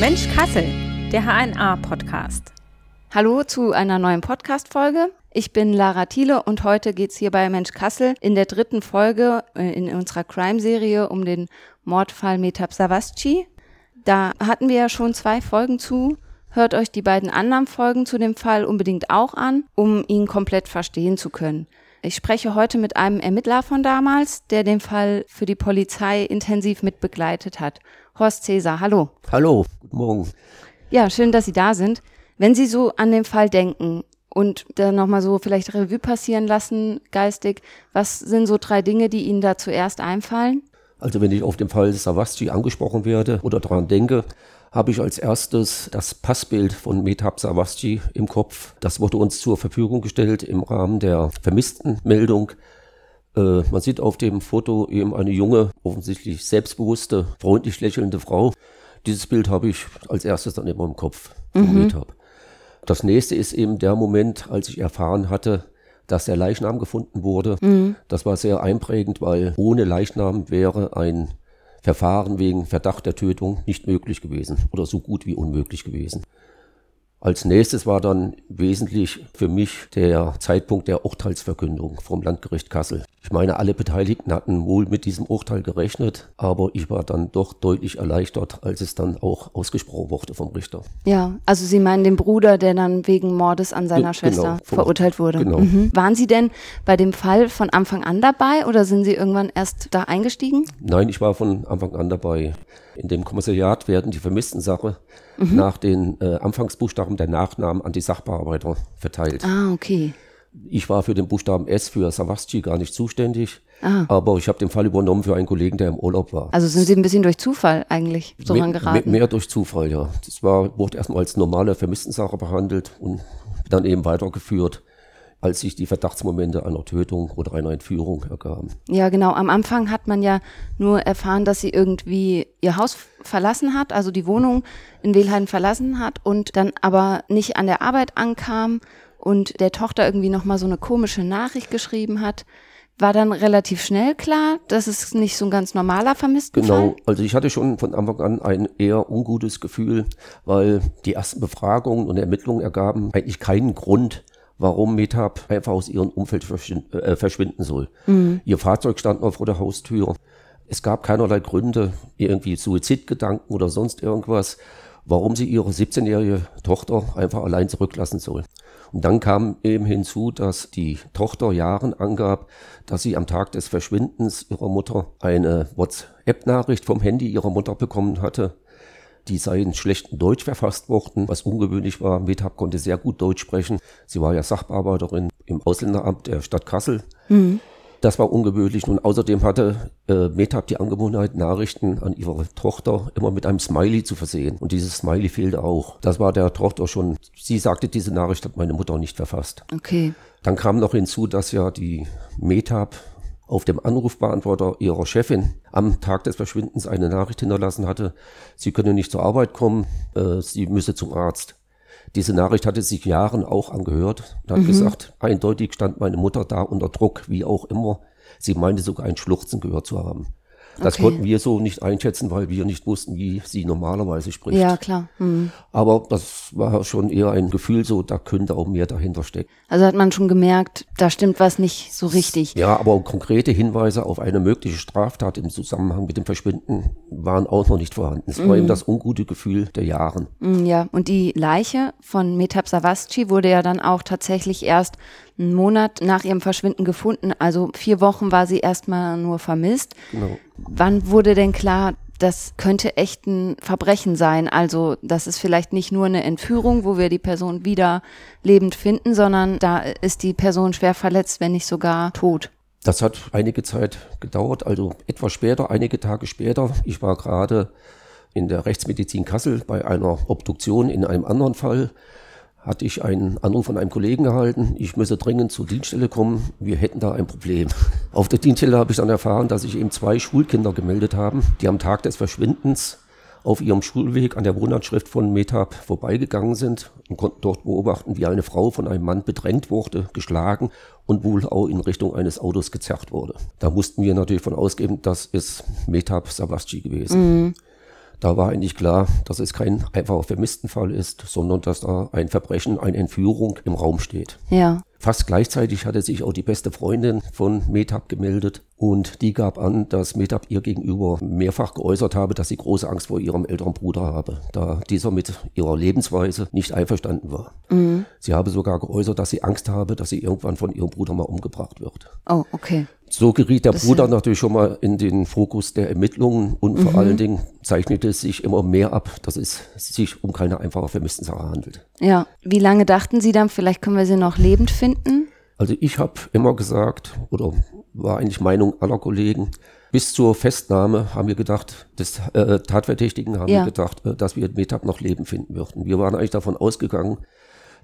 Mensch Kassel, der HNA-Podcast. Hallo zu einer neuen Podcast-Folge. Ich bin Lara Thiele und heute geht es hier bei Mensch Kassel in der dritten Folge äh, in unserer Crime-Serie um den Mordfall Metab Savasci. Da hatten wir ja schon zwei Folgen zu. Hört euch die beiden anderen Folgen zu dem Fall unbedingt auch an, um ihn komplett verstehen zu können. Ich spreche heute mit einem Ermittler von damals, der den Fall für die Polizei intensiv mitbegleitet hat. Horst Cäsar, hallo. Hallo, guten Morgen. Ja, schön, dass Sie da sind. Wenn Sie so an den Fall denken und dann nochmal so vielleicht Revue passieren lassen, geistig, was sind so drei Dinge, die Ihnen da zuerst einfallen? Also wenn ich auf den Fall Savasci angesprochen werde oder daran denke, habe ich als erstes das Passbild von Metab Savasci im Kopf. Das wurde uns zur Verfügung gestellt im Rahmen der Vermisstenmeldung. Äh, man sieht auf dem Foto eben eine junge, offensichtlich selbstbewusste, freundlich lächelnde Frau. Dieses Bild habe ich als erstes dann immer im Kopf von mhm. Metab. Das nächste ist eben der Moment, als ich erfahren hatte, dass der Leichnam gefunden wurde. Mhm. Das war sehr einprägend, weil ohne Leichnam wäre ein Verfahren wegen Verdacht der Tötung nicht möglich gewesen oder so gut wie unmöglich gewesen. Als nächstes war dann wesentlich für mich der Zeitpunkt der Urteilsverkündung vom Landgericht Kassel. Ich meine, alle Beteiligten hatten wohl mit diesem Urteil gerechnet, aber ich war dann doch deutlich erleichtert, als es dann auch ausgesprochen wurde vom Richter. Ja, also Sie meinen den Bruder, der dann wegen Mordes an seiner Ge Schwester genau, verurteilt wurde. Genau. Mhm. Waren Sie denn bei dem Fall von Anfang an dabei oder sind Sie irgendwann erst da eingestiegen? Nein, ich war von Anfang an dabei. In dem Kommissariat werden die vermissten Sache mhm. nach den äh, Anfangsbuchstaben der Nachnamen an die Sachbearbeiter verteilt. Ah, okay. Ich war für den Buchstaben S für Savasci gar nicht zuständig, Aha. aber ich habe den Fall übernommen für einen Kollegen, der im Urlaub war. Also sind Sie ein bisschen durch Zufall eigentlich so mehr, geraten? Mehr, mehr durch Zufall, ja. Das war, wurde erstmal als normale Vermisstensache behandelt und dann eben weitergeführt als sich die Verdachtsmomente einer Tötung oder einer Entführung ergaben. Ja, genau. Am Anfang hat man ja nur erfahren, dass sie irgendwie ihr Haus verlassen hat, also die Wohnung in Wilhelm verlassen hat und dann aber nicht an der Arbeit ankam und der Tochter irgendwie nochmal so eine komische Nachricht geschrieben hat. War dann relativ schnell klar, dass es nicht so ein ganz normaler Vermisstenfall? Genau, also ich hatte schon von Anfang an ein eher ungutes Gefühl, weil die ersten Befragungen und Ermittlungen ergaben eigentlich keinen Grund, warum Metab einfach aus ihrem Umfeld äh, verschwinden soll. Mhm. Ihr Fahrzeug stand noch vor der Haustür. Es gab keinerlei Gründe, irgendwie Suizidgedanken oder sonst irgendwas, warum sie ihre 17-jährige Tochter einfach allein zurücklassen soll. Und dann kam eben hinzu, dass die Tochter Jahren angab, dass sie am Tag des Verschwindens ihrer Mutter eine WhatsApp-Nachricht vom Handy ihrer Mutter bekommen hatte, die sei in schlechtem Deutsch verfasst worden, was ungewöhnlich war. Metab konnte sehr gut Deutsch sprechen. Sie war ja Sachbearbeiterin im Ausländeramt der Stadt Kassel. Mhm. Das war ungewöhnlich. Und außerdem hatte äh, Metab die Angewohnheit, Nachrichten an ihre Tochter immer mit einem Smiley zu versehen. Und dieses Smiley fehlte auch. Das war der Tochter schon. Sie sagte, diese Nachricht hat meine Mutter nicht verfasst. Okay. Dann kam noch hinzu, dass ja die Metab auf dem Anrufbeantworter ihrer Chefin am Tag des Verschwindens eine Nachricht hinterlassen hatte, sie könne nicht zur Arbeit kommen, äh, sie müsse zum Arzt. Diese Nachricht hatte sich Jahren auch angehört und hat mhm. gesagt, eindeutig stand meine Mutter da unter Druck, wie auch immer. Sie meinte sogar ein Schluchzen gehört zu haben. Das okay. konnten wir so nicht einschätzen, weil wir nicht wussten, wie sie normalerweise spricht. Ja, klar. Mhm. Aber das war schon eher ein Gefühl so, da könnte auch mehr dahinter stecken. Also hat man schon gemerkt, da stimmt was nicht so richtig. Ja, aber konkrete Hinweise auf eine mögliche Straftat im Zusammenhang mit dem Verschwinden waren auch noch nicht vorhanden. Es mhm. war eben das ungute Gefühl der Jahren. Mhm, ja, und die Leiche von Metab Savasci wurde ja dann auch tatsächlich erst einen Monat nach ihrem Verschwinden gefunden. Also vier Wochen war sie erstmal nur vermisst. Genau. Wann wurde denn klar, das könnte echt ein Verbrechen sein? Also das ist vielleicht nicht nur eine Entführung, wo wir die Person wieder lebend finden, sondern da ist die Person schwer verletzt, wenn nicht sogar tot. Das hat einige Zeit gedauert, also etwas später, einige Tage später. Ich war gerade in der Rechtsmedizin Kassel bei einer Obduktion in einem anderen Fall hatte ich einen Anruf von einem Kollegen erhalten, ich müsse dringend zur Dienststelle kommen, wir hätten da ein Problem. Auf der Dienststelle habe ich dann erfahren, dass sich eben zwei Schulkinder gemeldet haben, die am Tag des Verschwindens auf ihrem Schulweg an der Wohnanschrift von Metab vorbeigegangen sind und konnten dort beobachten, wie eine Frau von einem Mann bedrängt wurde, geschlagen und wohl auch in Richtung eines Autos gezerrt wurde. Da mussten wir natürlich von ausgehen, das ist Metab Savasci gewesen. Mhm. Da war eigentlich klar, dass es kein einfacher Vermisstenfall ist, sondern dass da ein Verbrechen, eine Entführung im Raum steht. Ja. Fast gleichzeitig hatte sich auch die beste Freundin von Metab gemeldet und die gab an, dass Metab ihr gegenüber mehrfach geäußert habe, dass sie große Angst vor ihrem älteren Bruder habe, da dieser mit ihrer Lebensweise nicht einverstanden war. Mhm. Sie habe sogar geäußert, dass sie Angst habe, dass sie irgendwann von ihrem Bruder mal umgebracht wird. Oh, okay. So geriet der das Bruder natürlich schon mal in den Fokus der Ermittlungen und mhm. vor allen Dingen zeichnete es sich immer mehr ab, dass es sich um keine einfache Vermisstensache handelt. Ja. Wie lange dachten Sie dann, vielleicht können wir sie noch lebend finden? Also ich habe immer gesagt, oder war eigentlich Meinung aller Kollegen, bis zur Festnahme haben wir gedacht, des äh, Tatverdächtigen haben ja. wir gedacht, äh, dass wir Metab noch leben finden würden. Wir waren eigentlich davon ausgegangen,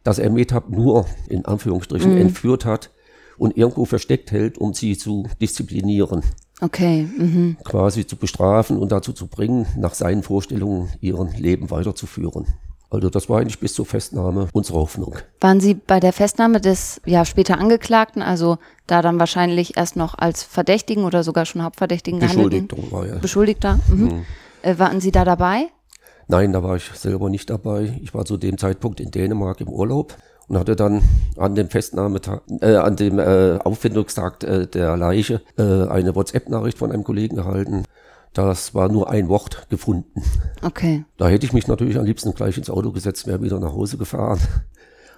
dass er Metab nur in Anführungsstrichen mhm. entführt hat und irgendwo versteckt hält, um sie zu disziplinieren. Okay. Mhm. Quasi zu bestrafen und dazu zu bringen, nach seinen Vorstellungen ihren Leben weiterzuführen. Also das war eigentlich bis zur Festnahme unsere Hoffnung. Waren Sie bei der Festnahme des ja später Angeklagten, also da dann wahrscheinlich erst noch als Verdächtigen oder sogar schon Hauptverdächtigen gehandelt? Beschuldigter war ja. Beschuldigter. Mhm. Mhm. Äh, waren Sie da dabei? Nein, da war ich selber nicht dabei. Ich war zu dem Zeitpunkt in Dänemark im Urlaub und hatte dann an dem Festnahmetag, äh, an dem äh, Auffindungstag äh, der Leiche äh, eine WhatsApp-Nachricht von einem Kollegen erhalten. Das war nur ein Wort gefunden. Okay. Da hätte ich mich natürlich am liebsten gleich ins Auto gesetzt, wäre wieder nach Hause gefahren.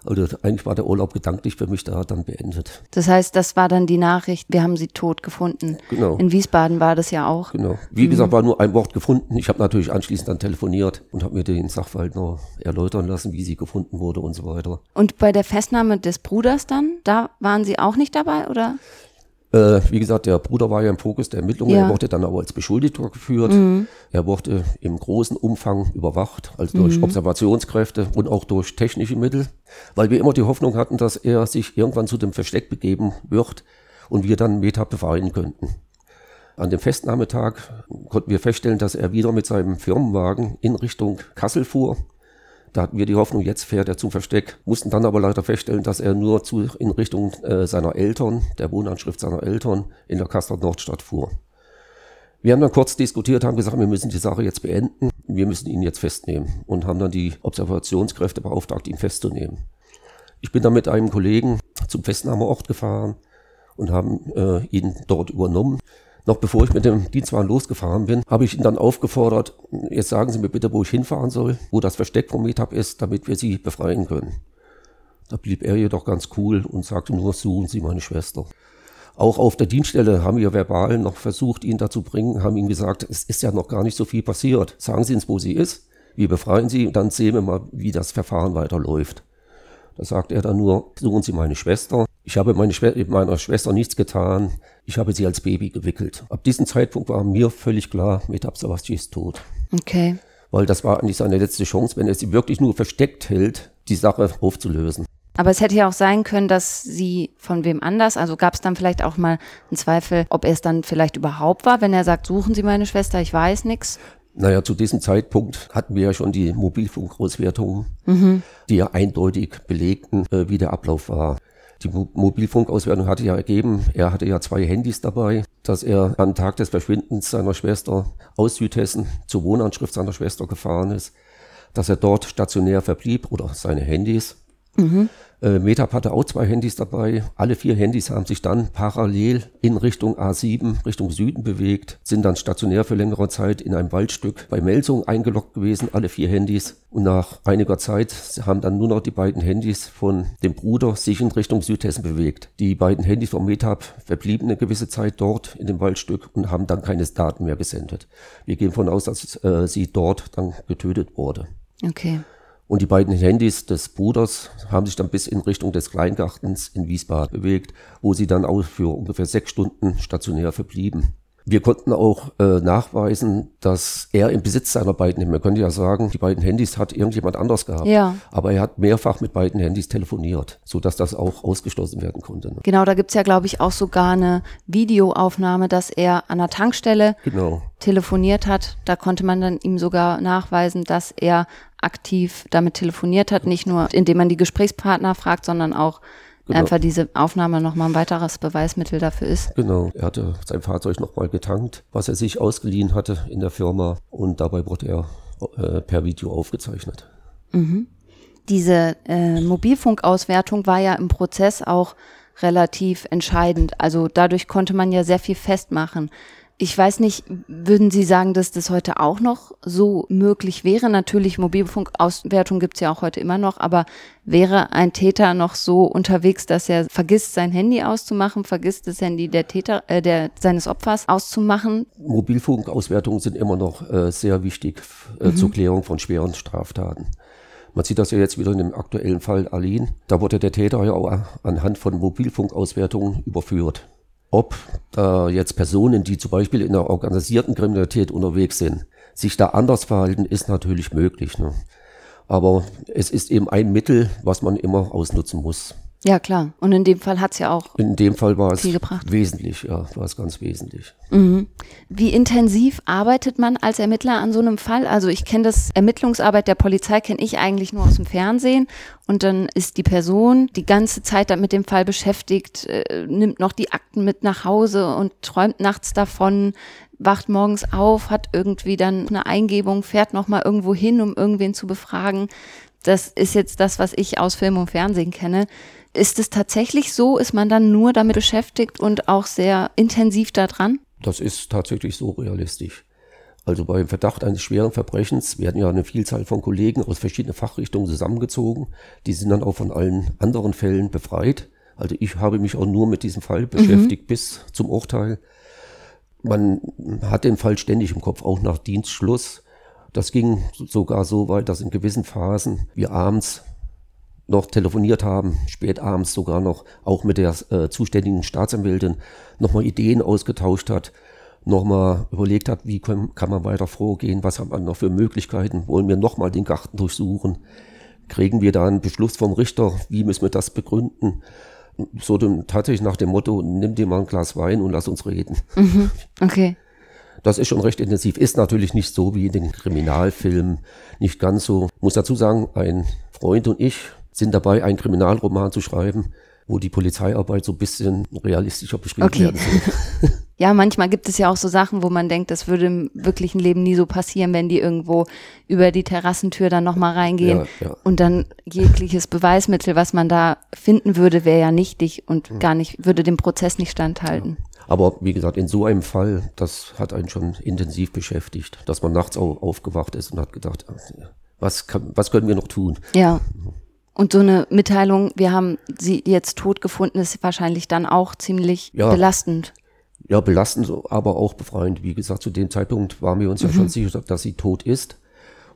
Also eigentlich war der Urlaub gedanklich für mich da dann beendet. Das heißt, das war dann die Nachricht, wir haben sie tot gefunden. Genau. In Wiesbaden war das ja auch. Genau. Wie mhm. gesagt, war nur ein Wort gefunden. Ich habe natürlich anschließend dann telefoniert und habe mir den Sachverhalt noch erläutern lassen, wie sie gefunden wurde und so weiter. Und bei der Festnahme des Bruders dann, da waren Sie auch nicht dabei, oder? Äh, wie gesagt, der Bruder war ja im Fokus der Ermittlungen. Ja. Er wurde dann aber als Beschuldigter geführt. Mhm. Er wurde im großen Umfang überwacht, also durch mhm. Observationskräfte und auch durch technische Mittel, weil wir immer die Hoffnung hatten, dass er sich irgendwann zu dem Versteck begeben wird und wir dann Meta befreien könnten. An dem Festnahmetag konnten wir feststellen, dass er wieder mit seinem Firmenwagen in Richtung Kassel fuhr da hatten wir die Hoffnung, jetzt fährt er zum Versteck, mussten dann aber leider feststellen, dass er nur zu, in Richtung äh, seiner Eltern, der Wohnanschrift seiner Eltern in der Kassel Nordstadt fuhr. Wir haben dann kurz diskutiert, haben gesagt, wir müssen die Sache jetzt beenden, wir müssen ihn jetzt festnehmen und haben dann die Observationskräfte beauftragt, ihn festzunehmen. Ich bin dann mit einem Kollegen zum Festnahmeort gefahren und haben äh, ihn dort übernommen. Noch bevor ich mit dem Dienstwagen losgefahren bin, habe ich ihn dann aufgefordert, jetzt sagen Sie mir bitte, wo ich hinfahren soll, wo das Versteck vom Meetup ist, damit wir Sie befreien können. Da blieb er jedoch ganz cool und sagte nur, suchen Sie meine Schwester. Auch auf der Dienststelle haben wir verbal noch versucht, ihn dazu bringen, haben ihm gesagt, es ist ja noch gar nicht so viel passiert. Sagen Sie uns, wo sie ist. Wir befreien sie und dann sehen wir mal, wie das Verfahren weiterläuft. Da sagt er dann nur, suchen Sie meine Schwester. Ich habe meine Schwe meiner Schwester nichts getan. Ich habe sie als Baby gewickelt. Ab diesem Zeitpunkt war mir völlig klar, Metab Savasci ist tot. Okay. Weil das war eigentlich seine letzte Chance, wenn er sie wirklich nur versteckt hält, die Sache aufzulösen. Aber es hätte ja auch sein können, dass sie von wem anders, also gab es dann vielleicht auch mal einen Zweifel, ob er es dann vielleicht überhaupt war, wenn er sagt, suchen Sie meine Schwester, ich weiß nichts. Naja, zu diesem Zeitpunkt hatten wir ja schon die Mobilfunkauswertungen, mhm. die ja eindeutig belegten, äh, wie der Ablauf war. Die Mobilfunkauswertung hatte ja ergeben, er hatte ja zwei Handys dabei, dass er am Tag des Verschwindens seiner Schwester aus Südhessen zur Wohnanschrift seiner Schwester gefahren ist, dass er dort stationär verblieb oder seine Handys. Mhm. Äh, Metap hatte auch zwei Handys dabei. Alle vier Handys haben sich dann parallel in Richtung A7, Richtung Süden bewegt, sind dann stationär für längere Zeit in einem Waldstück bei Melsung eingeloggt gewesen, alle vier Handys. Und nach einiger Zeit haben dann nur noch die beiden Handys von dem Bruder sich in Richtung Südhessen bewegt. Die beiden Handys von Metap verblieben eine gewisse Zeit dort in dem Waldstück und haben dann keine Daten mehr gesendet. Wir gehen von aus, dass äh, sie dort dann getötet wurde. Okay. Und die beiden Handys des Bruders haben sich dann bis in Richtung des Kleingartens in Wiesbaden bewegt, wo sie dann auch für ungefähr sechs Stunden stationär verblieben. Wir konnten auch äh, nachweisen, dass er im Besitz seiner beiden, man könnte ja sagen, die beiden Handys hat irgendjemand anders gehabt. Ja. Aber er hat mehrfach mit beiden Handys telefoniert, sodass das auch ausgeschlossen werden konnte. Ne? Genau, da gibt's ja, glaube ich, auch sogar eine Videoaufnahme, dass er an der Tankstelle genau. telefoniert hat. Da konnte man dann ihm sogar nachweisen, dass er aktiv damit telefoniert hat, nicht nur indem man die Gesprächspartner fragt, sondern auch Genau. einfach diese Aufnahme nochmal ein weiteres Beweismittel dafür ist. Genau, er hatte sein Fahrzeug nochmal getankt, was er sich ausgeliehen hatte in der Firma und dabei wurde er äh, per Video aufgezeichnet. Diese äh, Mobilfunkauswertung war ja im Prozess auch relativ entscheidend. Also dadurch konnte man ja sehr viel festmachen. Ich weiß nicht, würden Sie sagen, dass das heute auch noch so möglich wäre? Natürlich, Mobilfunkauswertung gibt's ja auch heute immer noch, aber wäre ein Täter noch so unterwegs, dass er vergisst, sein Handy auszumachen, vergisst das Handy der Täter, äh, der seines Opfers auszumachen? Mobilfunkauswertungen sind immer noch äh, sehr wichtig äh, zur Klärung von schweren Straftaten. Man sieht das ja jetzt wieder in dem aktuellen Fall Aline. Da wurde der Täter ja auch anhand von Mobilfunkauswertungen überführt. Ob da jetzt Personen, die zum Beispiel in der organisierten Kriminalität unterwegs sind, sich da anders verhalten, ist natürlich möglich. Ne? Aber es ist eben ein Mittel, was man immer ausnutzen muss. Ja, klar. Und in dem Fall hat's ja auch. In dem Fall war es Viel gebracht. wesentlich, ja, war es ganz wesentlich. Wie intensiv arbeitet man als Ermittler an so einem Fall? Also ich kenne das Ermittlungsarbeit der Polizei kenne ich eigentlich nur aus dem Fernsehen und dann ist die Person die ganze Zeit mit dem Fall beschäftigt, äh, nimmt noch die Akten mit nach Hause und träumt nachts davon, wacht morgens auf, hat irgendwie dann eine Eingebung, fährt noch mal irgendwo hin, um irgendwen zu befragen. Das ist jetzt das, was ich aus Film und Fernsehen kenne. Ist es tatsächlich so? Ist man dann nur damit beschäftigt und auch sehr intensiv da dran? Das ist tatsächlich so realistisch. Also beim Verdacht eines schweren Verbrechens werden ja eine Vielzahl von Kollegen aus verschiedenen Fachrichtungen zusammengezogen. Die sind dann auch von allen anderen Fällen befreit. Also ich habe mich auch nur mit diesem Fall beschäftigt bis zum Urteil. Man hat den Fall ständig im Kopf, auch nach Dienstschluss. Das ging sogar so weit, dass in gewissen Phasen wir abends noch telefoniert haben, spät abends sogar noch, auch mit der äh, zuständigen Staatsanwältin, nochmal Ideen ausgetauscht hat, nochmal überlegt hat, wie kann, kann man weiter vorgehen, was hat man noch für Möglichkeiten, wollen wir nochmal den Garten durchsuchen, kriegen wir da einen Beschluss vom Richter, wie müssen wir das begründen, so dem, tatsächlich nach dem Motto, nimm dir mal ein Glas Wein und lass uns reden. Okay. Das ist schon recht intensiv. Ist natürlich nicht so wie in den Kriminalfilmen. Nicht ganz so. Muss dazu sagen, ein Freund und ich sind dabei, einen Kriminalroman zu schreiben, wo die Polizeiarbeit so ein bisschen realistischer beschrieben Okay. werden soll. Ja, manchmal gibt es ja auch so Sachen, wo man denkt, das würde im wirklichen Leben nie so passieren, wenn die irgendwo über die Terrassentür dann nochmal reingehen. Ja, ja. Und dann jegliches Beweismittel, was man da finden würde, wäre ja nichtig und Hm. gar nicht, würde dem Prozess nicht standhalten. Aber wie gesagt, in so einem Fall, das hat einen schon intensiv beschäftigt, dass man nachts auch aufgewacht ist und hat gedacht, ach, was, kann, was können wir noch tun? Ja. Und so eine Mitteilung, wir haben sie jetzt tot gefunden, ist wahrscheinlich dann auch ziemlich Ja. belastend. Ja, belastend, aber auch befreiend. Wie gesagt, zu dem Zeitpunkt waren wir uns ja schon sicher, dass sie tot ist.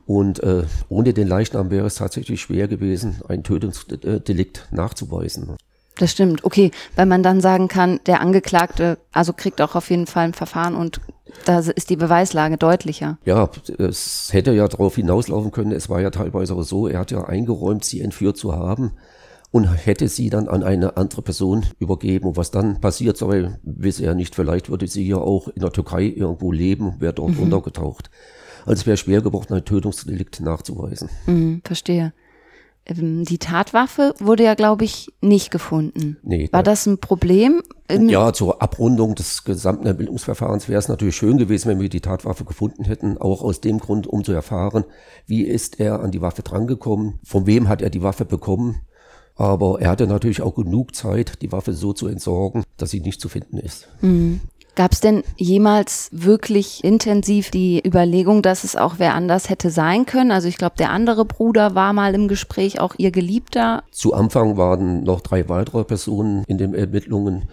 Und äh, ohne den Leichnam wäre es tatsächlich schwer gewesen, ein Tötungsdelikt nachzuweisen. Das stimmt. Okay, weil man dann sagen kann, der Angeklagte, also kriegt auch auf jeden Fall ein Verfahren und da ist die Beweislage deutlicher. Ja, es hätte ja darauf hinauslaufen können. Es war ja teilweise auch so, er hat ja eingeräumt, sie entführt zu haben und hätte sie dann an eine andere Person übergeben. Und was dann passiert sei, wisse er nicht. Vielleicht würde sie ja auch in der Türkei irgendwo leben, wäre dort untergetaucht. Also es wäre schwer geworden, ein Tötungsdelikt nachzuweisen. Mhm, verstehe. Ähm, Die Tatwaffe wurde ja, glaube ich, nicht gefunden. Nee, War da- das ein Problem? Ähm, Ja, zur Abrundung des gesamten Ermittlungsverfahrens wäre es natürlich schön gewesen, wenn wir die Tatwaffe gefunden hätten. Auch aus dem Grund, um zu erfahren, wie ist er an die Waffe drangekommen, von wem hat er die Waffe bekommen. Aber er hatte natürlich auch genug Zeit, die Waffe so zu entsorgen, dass sie nicht zu finden ist. Gab es denn jemals wirklich intensiv die Überlegung, dass es auch wer anders hätte sein können? Also ich glaube, der andere Bruder war mal im Gespräch, auch ihr Geliebter. Zu Anfang waren noch drei weitere Personen in den Ermittlungen.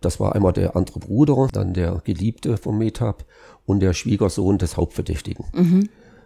Das war einmal der andere Bruder, dann der Geliebte von Metab und der Schwiegersohn des Hauptverdächtigen.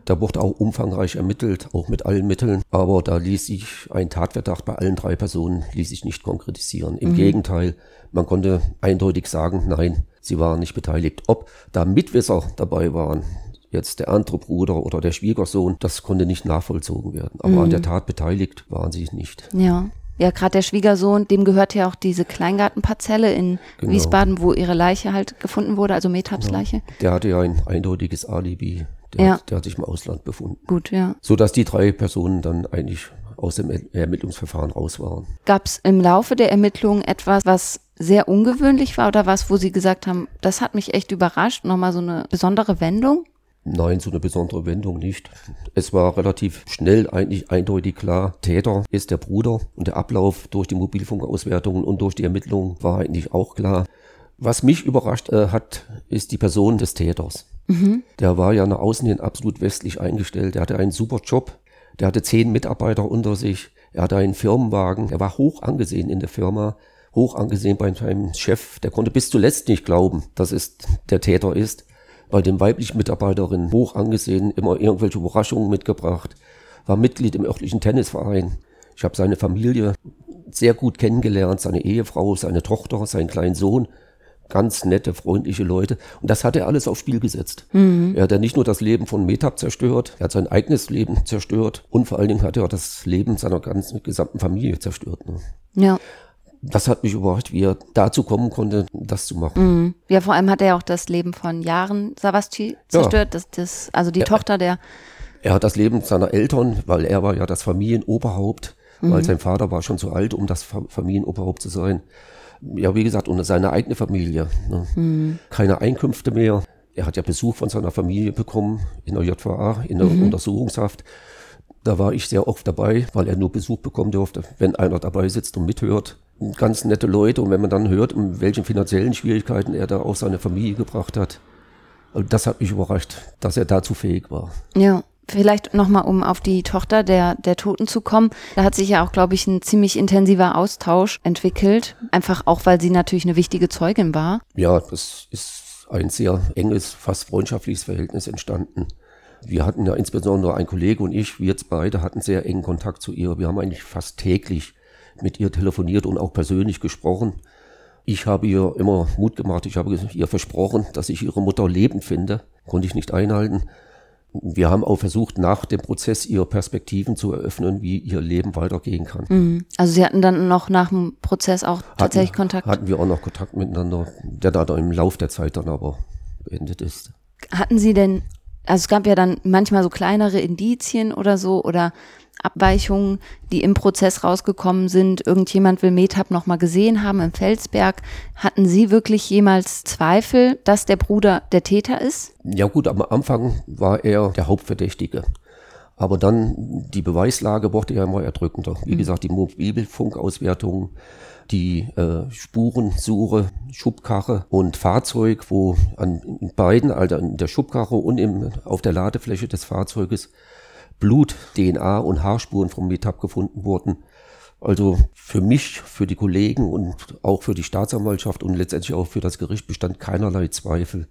Da wurde auch umfangreich ermittelt, auch mit allen Mitteln, aber da ließ sich ein Tatverdacht bei allen drei Personen ließ sich nicht konkretisieren. Im Gegenteil, man konnte eindeutig sagen, nein, sie waren nicht beteiligt. Ob da Mitwisser dabei waren, jetzt der andere Bruder oder der Schwiegersohn, das konnte nicht nachvollzogen werden. Aber an der Tat beteiligt waren sie nicht. Ja. Ja, gerade der Schwiegersohn, dem gehört ja auch diese Kleingartenparzelle in Genau. Wiesbaden, wo ihre Leiche halt gefunden wurde, also Metabs Leiche. Der hatte ja ein eindeutiges Alibi. Der, Ja. hat, der hat sich im Ausland befunden. Gut, ja. So dass die drei Personen dann eigentlich aus dem Ermittlungsverfahren raus waren. Gab es im Laufe der Ermittlungen etwas, was sehr ungewöhnlich war oder was, wo Sie gesagt haben, das hat mich echt überrascht, nochmal so eine besondere Wendung? Nein, so eine besondere Wendung nicht. Es war relativ schnell eigentlich eindeutig klar, Täter ist der Bruder und der Ablauf durch die Mobilfunkauswertungen und durch die Ermittlungen war eigentlich auch klar. Was mich überrascht äh, hat, ist die Person des Täters. Mhm. Der war ja nach außen hin absolut westlich eingestellt. Der hatte einen super Job. Der hatte zehn Mitarbeiter unter sich. Er hatte einen Firmenwagen. Er war hoch angesehen in der Firma. Hoch angesehen bei seinem Chef. Der konnte bis zuletzt nicht glauben, dass es der Täter ist bei den weiblichen Mitarbeiterinnen hoch angesehen, immer irgendwelche Überraschungen mitgebracht, war Mitglied im örtlichen Tennisverein. Ich habe seine Familie sehr gut kennengelernt, seine Ehefrau, seine Tochter, seinen kleinen Sohn. Ganz nette, freundliche Leute. Und das hat er alles aufs Spiel gesetzt. Mhm. Er hat ja nicht nur das Leben von Metab zerstört, er hat sein eigenes Leben zerstört und vor allen Dingen hat er das Leben seiner ganzen gesamten Familie zerstört. Ne? Ja das hat mich überrascht, wie er dazu kommen konnte, das zu machen. Mhm. Ja, vor allem hat er auch das Leben von Jahren Savasti zerstört, ja. das, das, also die er, Tochter der. Er hat das Leben seiner Eltern, weil er war ja das Familienoberhaupt, mhm. weil sein Vater war schon zu alt, um das Familienoberhaupt zu sein. Ja, wie gesagt, und seine eigene Familie. Ne? Mhm. Keine Einkünfte mehr. Er hat ja Besuch von seiner Familie bekommen in der JVA, in der mhm. Untersuchungshaft. Da war ich sehr oft dabei, weil er nur Besuch bekommen durfte, wenn einer dabei sitzt und mithört ganz nette Leute und wenn man dann hört, in welchen finanziellen Schwierigkeiten er da auch seine Familie gebracht hat, das hat mich überrascht, dass er dazu fähig war. Ja. Vielleicht nochmal, um auf die Tochter der, der Toten zu kommen. Da hat sich ja auch, glaube ich, ein ziemlich intensiver Austausch entwickelt. Einfach auch, weil sie natürlich eine wichtige Zeugin war. Ja, das ist ein sehr enges, fast freundschaftliches Verhältnis entstanden. Wir hatten ja insbesondere ein Kollege und ich, wir jetzt beide hatten sehr engen Kontakt zu ihr. Wir haben eigentlich fast täglich mit ihr telefoniert und auch persönlich gesprochen. Ich habe ihr immer Mut gemacht. Ich habe ihr versprochen, dass ich ihre Mutter lebend finde. Konnte ich nicht einhalten. Wir haben auch versucht, nach dem Prozess ihr Perspektiven zu eröffnen, wie ihr Leben weitergehen kann. Mhm. Also Sie hatten dann noch nach dem Prozess auch tatsächlich hatten, Kontakt? Hatten wir auch noch Kontakt miteinander, der da im Lauf der Zeit dann aber beendet ist. Hatten Sie denn, also es gab ja dann manchmal so kleinere Indizien oder so, oder Abweichungen, die im Prozess rausgekommen sind. Irgendjemand will Methab noch mal gesehen haben im Felsberg. Hatten Sie wirklich jemals Zweifel, dass der Bruder der Täter ist? Ja gut, am Anfang war er der Hauptverdächtige. Aber dann die Beweislage wurde ja immer erdrückender. Wie mhm. gesagt, die Mobilfunkauswertung, die äh, Spurensuche, Schubkarre und Fahrzeug, wo an beiden, also in der Schubkarre und im, auf der Ladefläche des Fahrzeuges Blut, DNA und Haarspuren vom Metab gefunden wurden. Also für mich, für die Kollegen und auch für die Staatsanwaltschaft und letztendlich auch für das Gericht bestand keinerlei Zweifel,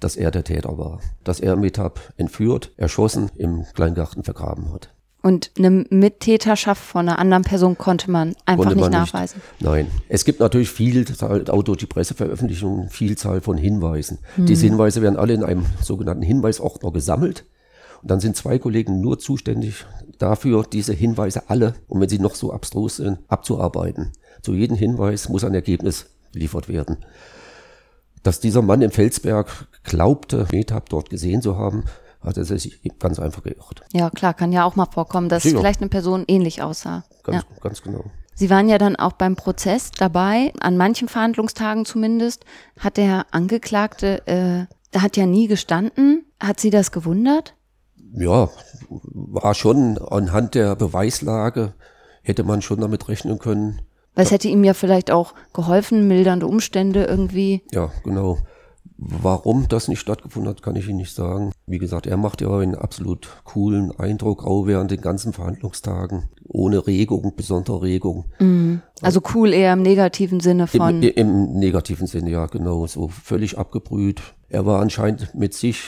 dass er der Täter war. Dass er Metab entführt, erschossen, im Kleingarten vergraben hat. Und eine Mittäterschaft von einer anderen Person konnte man einfach konnte man nicht nachweisen. Nicht. Nein, es gibt natürlich Vielzahl, auch durch die Presseveröffentlichungen, Vielzahl von Hinweisen. Hm. Diese Hinweise werden alle in einem sogenannten Hinweisordner gesammelt. Und dann sind zwei Kollegen nur zuständig dafür, diese Hinweise alle, und wenn sie noch so abstrus sind, abzuarbeiten. Zu jedem Hinweis muss ein Ergebnis geliefert werden. Dass dieser Mann im Felsberg glaubte, Metab dort gesehen zu haben, hat er sich ganz einfach geirrt. Ja, klar, kann ja auch mal vorkommen, dass Sicher. vielleicht eine Person ähnlich aussah. Ganz, ja. ganz genau. Sie waren ja dann auch beim Prozess dabei, an manchen Verhandlungstagen zumindest. Hat der Angeklagte, äh, hat ja nie gestanden. Hat Sie das gewundert? Ja, war schon anhand der Beweislage, hätte man schon damit rechnen können. Weil es hätte ihm ja vielleicht auch geholfen, mildernde Umstände irgendwie. Ja, genau. Warum das nicht stattgefunden hat, kann ich Ihnen nicht sagen. Wie gesagt, er macht ja einen absolut coolen Eindruck, auch während den ganzen Verhandlungstagen. Ohne Regung, besondere Regung. Mhm. Also cool eher im negativen Sinne von. Im, Im, negativen Sinne, ja, genau. So völlig abgebrüht. Er war anscheinend mit sich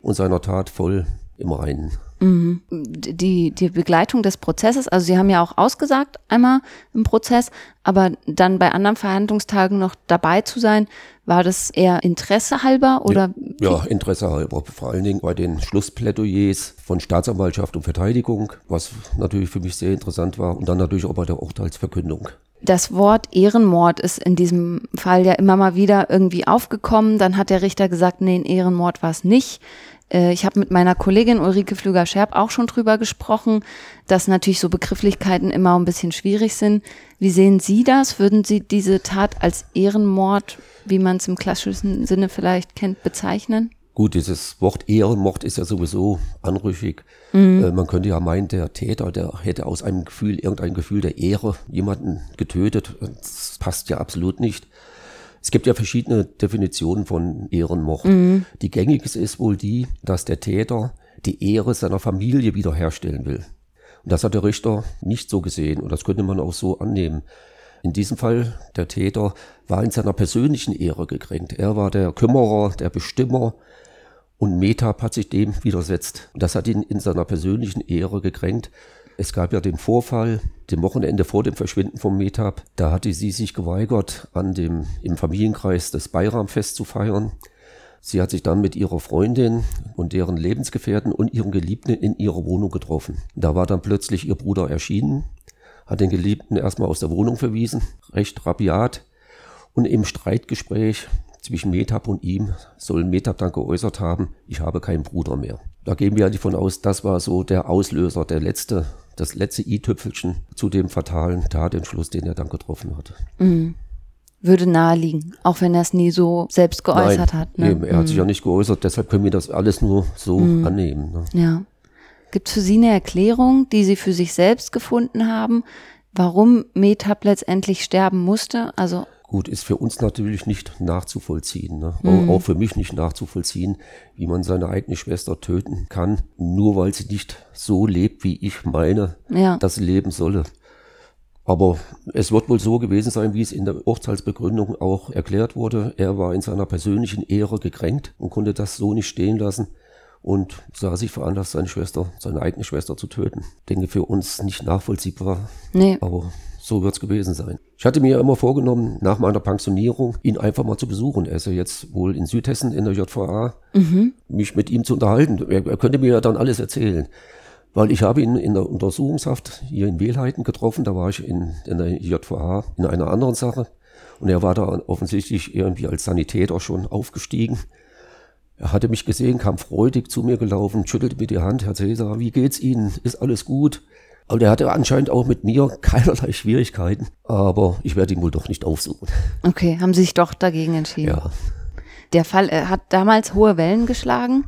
und seiner Tat voll im Reinen. Mhm. Die, die Begleitung des Prozesses, also Sie haben ja auch ausgesagt einmal im Prozess, aber dann bei anderen Verhandlungstagen noch dabei zu sein, war das eher Interesse halber oder? Ja, Interesse halber. Vor allen Dingen bei den Schlussplädoyers von Staatsanwaltschaft und Verteidigung, was natürlich für mich sehr interessant war und dann natürlich auch bei der Urteilsverkündung. Das Wort Ehrenmord ist in diesem Fall ja immer mal wieder irgendwie aufgekommen. Dann hat der Richter gesagt, nee, ein Ehrenmord war es nicht. Äh, ich habe mit meiner Kollegin Ulrike Flüger-Scherb auch schon drüber gesprochen, dass natürlich so Begrifflichkeiten immer ein bisschen schwierig sind. Wie sehen Sie das? Würden Sie diese Tat als Ehrenmord, wie man es im klassischen Sinne vielleicht kennt, bezeichnen? Gut, dieses Wort Ehrenmord ist ja sowieso anrüchig. Mhm. Äh, man könnte ja meinen, der Täter, der hätte aus einem Gefühl, irgendein Gefühl der Ehre jemanden getötet. Das passt ja absolut nicht. Es gibt ja verschiedene Definitionen von Ehrenmord. Mhm. Die gängigste ist wohl die, dass der Täter die Ehre seiner Familie wiederherstellen will. Und das hat der Richter nicht so gesehen und das könnte man auch so annehmen. In diesem Fall, der Täter war in seiner persönlichen Ehre gekränkt. Er war der Kümmerer, der Bestimmer und Metap hat sich dem widersetzt. Und das hat ihn in seiner persönlichen Ehre gekränkt. Es gab ja den Vorfall, dem Wochenende vor dem Verschwinden von Metap. Da hatte sie sich geweigert, an dem, im Familienkreis das Bayramfest zu feiern. Sie hat sich dann mit ihrer Freundin und deren Lebensgefährten und ihrem Geliebten in ihrer Wohnung getroffen. Da war dann plötzlich ihr Bruder erschienen, hat den Geliebten erstmal aus der Wohnung verwiesen, recht rabiat. Und im Streitgespräch zwischen Metap und ihm soll Metap dann geäußert haben, ich habe keinen Bruder mehr. Da gehen wir davon aus, das war so der Auslöser, der letzte das letzte i-Tüpfelchen zu dem fatalen Tatentschluss, den er dann getroffen hat. Mhm. Würde naheliegen, auch wenn er es nie so selbst geäußert Nein, hat. Ne? Eben, er mhm. hat sich ja nicht geäußert, deshalb können wir das alles nur so mhm. annehmen. Ne? Ja. Gibt es für Sie eine Erklärung, die Sie für sich selbst gefunden haben, warum Metap letztendlich sterben musste? Also Gut, ist für uns natürlich nicht nachzuvollziehen, ne? Mhm. auch für mich nicht nachzuvollziehen, wie man seine eigene Schwester töten kann, nur weil sie nicht so lebt, wie ich meine, ja. dass sie leben solle. Aber es wird wohl so gewesen sein, wie es in der Urteilsbegründung auch erklärt wurde. Er war in seiner persönlichen Ehre gekränkt und konnte das so nicht stehen lassen und sah sich veranlasst, seine Schwester, seine eigene Schwester zu töten. Denke für uns nicht nachvollziehbar. Nee. Aber so wird es gewesen sein. Ich hatte mir immer vorgenommen, nach meiner Pensionierung ihn einfach mal zu besuchen. Er ist ja jetzt wohl in Südhessen in der JVA, mhm. mich mit ihm zu unterhalten. Er, er könnte mir ja dann alles erzählen. Weil ich habe ihn in der Untersuchungshaft hier in Wehlheiten getroffen, da war ich in, in der JVA in einer anderen Sache. Und er war da offensichtlich irgendwie als Sanitäter schon aufgestiegen. Er hatte mich gesehen, kam freudig zu mir gelaufen, schüttelte mir die Hand. Herr Cäsar, wie geht's Ihnen? Ist alles gut? Aber der hatte anscheinend auch mit mir keinerlei Schwierigkeiten. Aber ich werde ihn wohl doch nicht aufsuchen. Okay, haben Sie sich doch dagegen entschieden? Ja. Der Fall hat damals hohe Wellen geschlagen.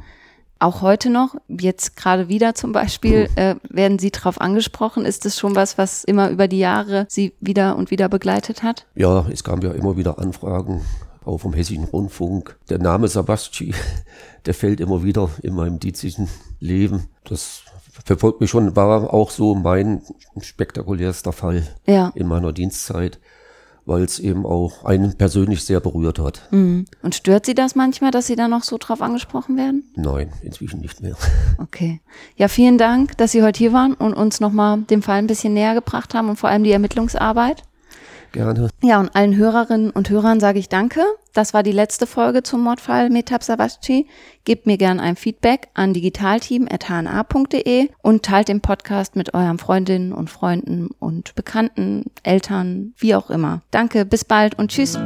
Auch heute noch, jetzt gerade wieder zum Beispiel, äh, werden Sie darauf angesprochen. Ist das schon was, was immer über die Jahre Sie wieder und wieder begleitet hat? Ja, es kamen ja immer wieder Anfragen, auch vom Hessischen Rundfunk. Der Name Sabasci, der fällt immer wieder in meinem dizischen Leben. Das verfolgt mich schon, war auch so mein spektakulärster Fall ja. in meiner Dienstzeit, weil es eben auch einen persönlich sehr berührt hat. Mhm. Und stört Sie das manchmal, dass Sie da noch so drauf angesprochen werden? Nein, inzwischen nicht mehr. Okay. Ja, vielen Dank, dass Sie heute hier waren und uns nochmal dem Fall ein bisschen näher gebracht haben und vor allem die Ermittlungsarbeit. Gerne. Ja, und allen Hörerinnen und Hörern sage ich Danke. Das war die letzte Folge zum Mordfall Metab Savasci. Gebt mir gerne ein Feedback an digitalteam.hna.de und teilt den Podcast mit euren Freundinnen und Freunden und Bekannten, Eltern, wie auch immer. Danke, bis bald und tschüss.